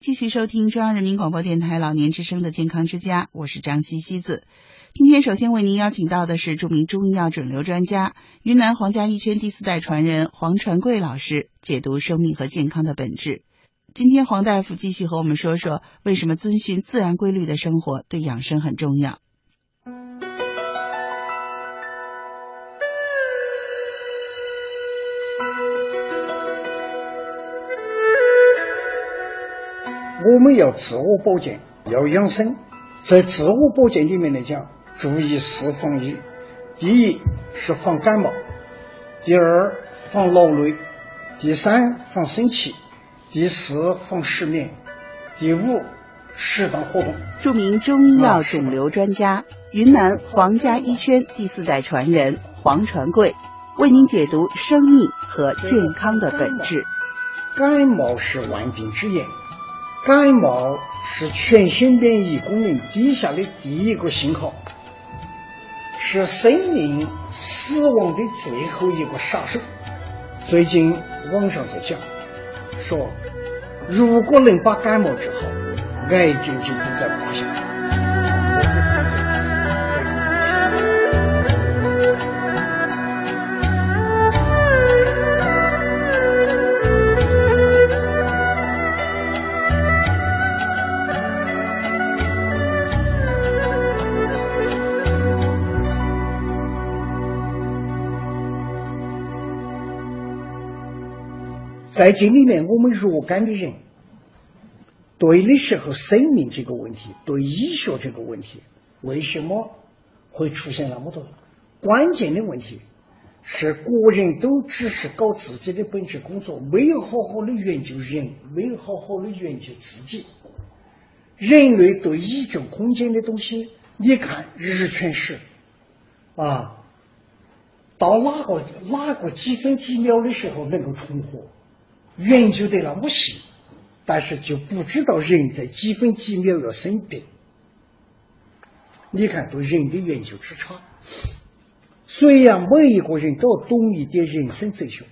继续收听中央人民广播电台老年之声的健康之家，我是张西西子。今天首先为您邀请到的是著名中医药肿瘤专家、云南黄家医圈第四代传人黄传贵老师，解读生命和健康的本质。今天黄大夫继续和我们说说，为什么遵循自然规律的生活对养生很重要。我们要自我保健，要养生。在自我保健里面来讲，注意四防一：第一是防感冒，第二防劳累，第三防生气，第四防失眠，第五适当活动。著名中医药肿瘤专家、云南黄家医圈第四代传人黄传贵为您解读生命和健康的本质。感冒是万病之源。感冒是全身免疫功能低下的第一个信号，是生命死亡的最后一个杀手。最近网上在讲，说如果能把感冒治好，癌症就不在话下。在这里面，我们若干的人对的时候，生命这个问题，对医学这个问题，为什么会出现那么多关键的问题？是国人都只是搞自己的本职工作，没有好好的研究人，没有好好的研究自己。人类对宇宙空间的东西，你看日全食啊，到哪个哪个几分几秒的时候能够重合？研究的那么细，但是就不知道人在几分几秒要生病。你看对人的研究之差，所以啊，每一个人都要懂一点人生哲学。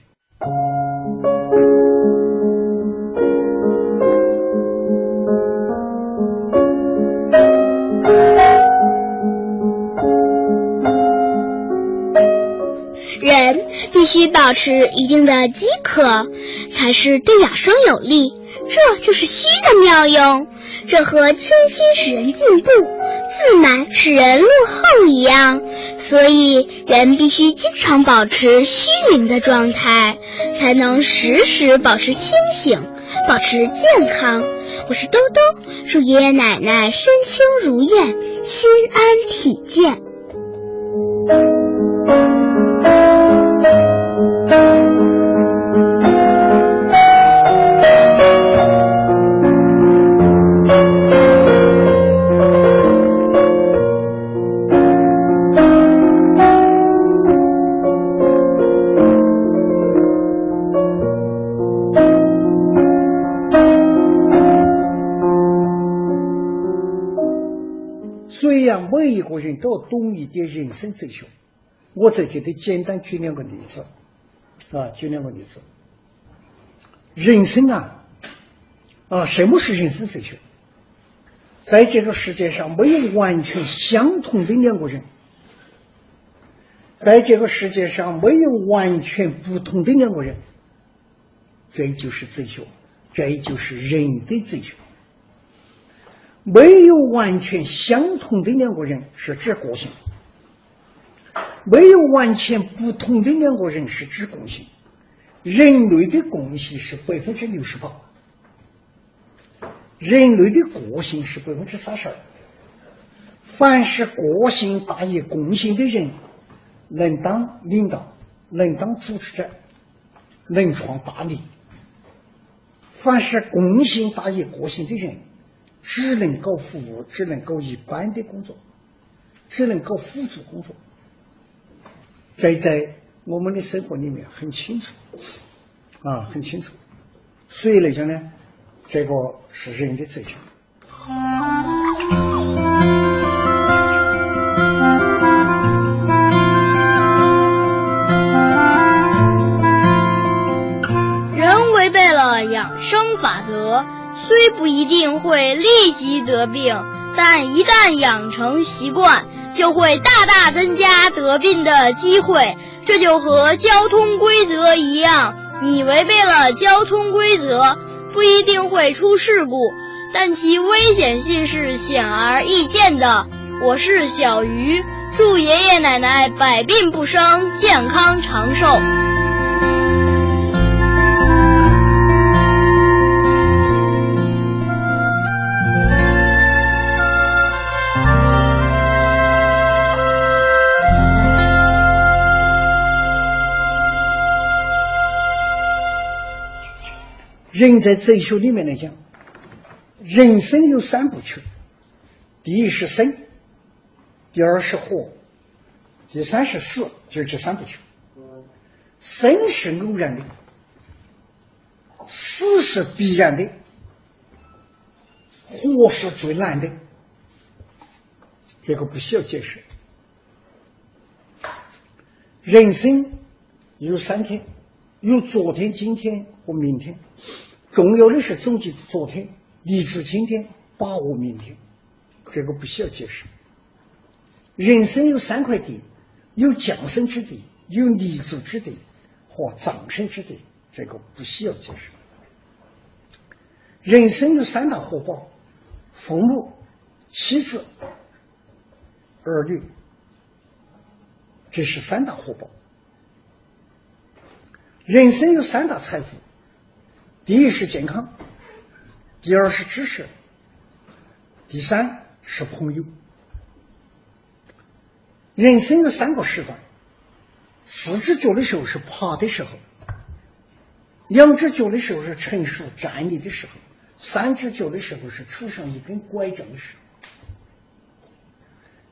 须保持一定的饥渴。才是对养生有利，这就是虚的妙用。这和谦虚使人进步，自满使人落后一样。所以，人必须经常保持虚灵的状态，才能时时保持清醒，保持健康。我是兜兜，祝爷爷奶奶身轻如燕，心安体健。每一个人都要懂一点人生哲学。我在这里简单举两个例子，啊，举两个例子。人生啊，啊，什么是人生哲学？在这个世界上，没有完全相同的两个人；在这个世界上，没有完全不同的两个人。这就是哲学，这就是人的哲学。没有完全相同的两个人是指个性，没有完全不同的两个人是指共性。人类的共性是百分之六十八，人类的个性是百分之三十二。凡是个性大于共性的人，能当领导，能当主持者，能创大业；凡是共性大于个性的人，只能搞服务，只能搞一般的工作，只能搞辅助工作。在在我们的生活里面很清楚，啊，很清楚。所以来讲呢，这个是人的哲学。立即得病，但一旦养成习惯，就会大大增加得病的机会。这就和交通规则一样，你违背了交通规则，不一定会出事故，但其危险性是显而易见的。我是小鱼，祝爷爷奶奶百病不生，健康长寿。人在哲学里面来讲，人生有三部曲：第一是生，第二是活，第三是死，就这三部曲。生是偶然的，死是必然的，活是最难的。这个不需要解释。人生有三天，有昨天、今天和明天。重要的是总结昨天，立足今天，把握明天。这个不需要解释。人生有三块地：有降生之地，有立足之地和葬身之地。这个不需要解释。人生有三大活宝：父母、妻子、儿女。这是三大活宝。人生有三大财富。第一是健康，第二是知识，第三是朋友。人生有三个时段：四只脚的时候是爬的时候，两只脚的时候是成熟站立的时候，三只脚的时候是杵上一根拐杖的时候。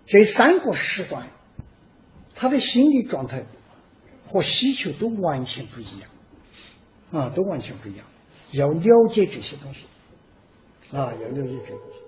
这三个时段，他的心理状态和需求都完全不一样，啊，都完全不一样。要了解这些东西，啊，要了解这些东西。